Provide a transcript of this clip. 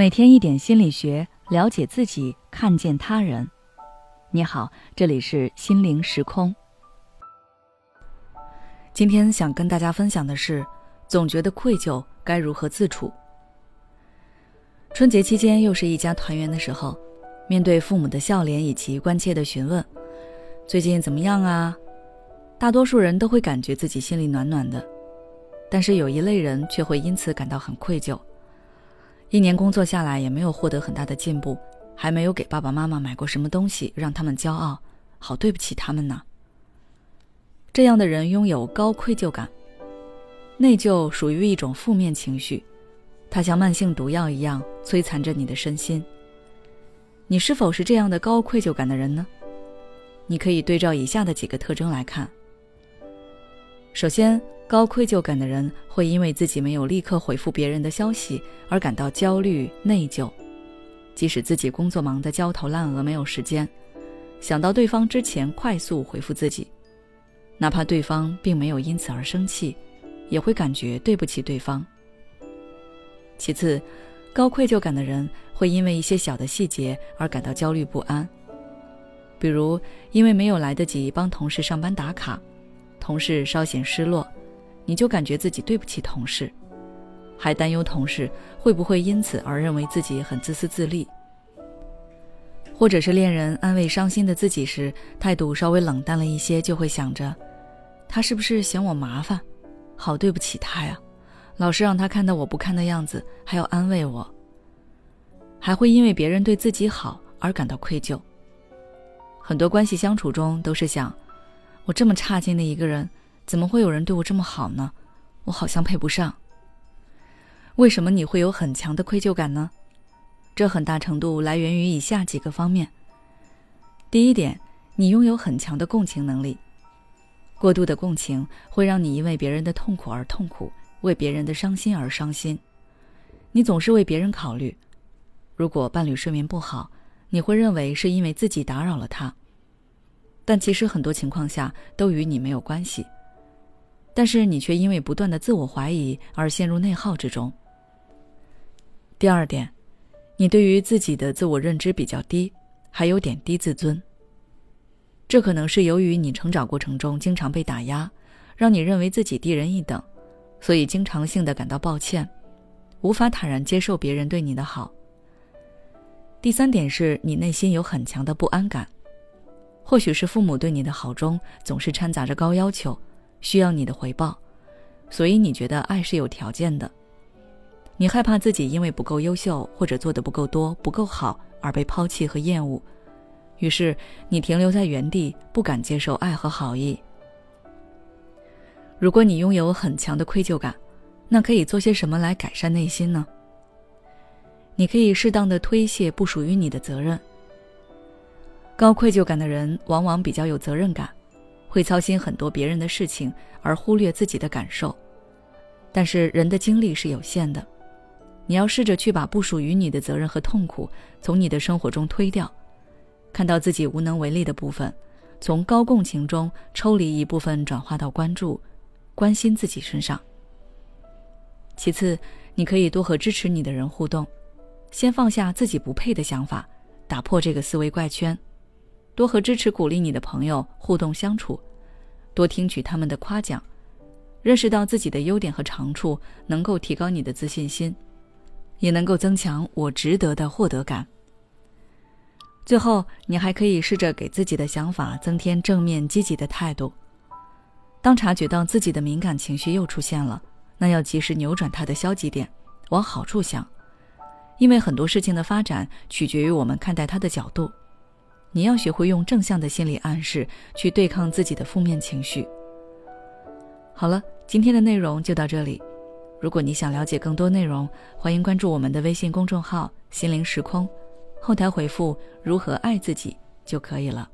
每天一点心理学，了解自己，看见他人。你好，这里是心灵时空。今天想跟大家分享的是，总觉得愧疚，该如何自处？春节期间又是一家团圆的时候，面对父母的笑脸以及关切的询问，最近怎么样啊？大多数人都会感觉自己心里暖暖的，但是有一类人却会因此感到很愧疚。一年工作下来也没有获得很大的进步，还没有给爸爸妈妈买过什么东西让他们骄傲，好对不起他们呢。这样的人拥有高愧疚感。内疚属于一种负面情绪，它像慢性毒药一样摧残着你的身心。你是否是这样的高愧疚感的人呢？你可以对照以下的几个特征来看。首先。高愧疚感的人会因为自己没有立刻回复别人的消息而感到焦虑内疚，即使自己工作忙得焦头烂额没有时间，想到对方之前快速回复自己，哪怕对方并没有因此而生气，也会感觉对不起对方。其次，高愧疚感的人会因为一些小的细节而感到焦虑不安，比如因为没有来得及帮同事上班打卡，同事稍显失落。你就感觉自己对不起同事，还担忧同事会不会因此而认为自己很自私自利，或者是恋人安慰伤心的自己时态度稍微冷淡了一些，就会想着，他是不是嫌我麻烦，好对不起他呀，老是让他看到我不堪的样子，还要安慰我，还会因为别人对自己好而感到愧疚。很多关系相处中都是想，我这么差劲的一个人。怎么会有人对我这么好呢？我好像配不上。为什么你会有很强的愧疚感呢？这很大程度来源于以下几个方面。第一点，你拥有很强的共情能力。过度的共情会让你因为别人的痛苦而痛苦，为别人的伤心而伤心。你总是为别人考虑。如果伴侣睡眠不好，你会认为是因为自己打扰了他，但其实很多情况下都与你没有关系。但是你却因为不断的自我怀疑而陷入内耗之中。第二点，你对于自己的自我认知比较低，还有点低自尊。这可能是由于你成长过程中经常被打压，让你认为自己低人一等，所以经常性的感到抱歉，无法坦然接受别人对你的好。第三点是你内心有很强的不安感，或许是父母对你的好中总是掺杂着高要求。需要你的回报，所以你觉得爱是有条件的。你害怕自己因为不够优秀或者做的不够多、不够好而被抛弃和厌恶，于是你停留在原地，不敢接受爱和好意。如果你拥有很强的愧疚感，那可以做些什么来改善内心呢？你可以适当的推卸不属于你的责任。高愧疚感的人往往比较有责任感。会操心很多别人的事情，而忽略自己的感受。但是人的精力是有限的，你要试着去把不属于你的责任和痛苦从你的生活中推掉，看到自己无能为力的部分，从高共情中抽离一部分，转化到关注、关心自己身上。其次，你可以多和支持你的人互动，先放下自己不配的想法，打破这个思维怪圈。多和支持、鼓励你的朋友互动相处，多听取他们的夸奖，认识到自己的优点和长处，能够提高你的自信心，也能够增强我值得的获得感。最后，你还可以试着给自己的想法增添正面积极的态度。当察觉到自己的敏感情绪又出现了，那要及时扭转它的消极点，往好处想，因为很多事情的发展取决于我们看待它的角度。你要学会用正向的心理暗示去对抗自己的负面情绪。好了，今天的内容就到这里。如果你想了解更多内容，欢迎关注我们的微信公众号“心灵时空”，后台回复“如何爱自己”就可以了。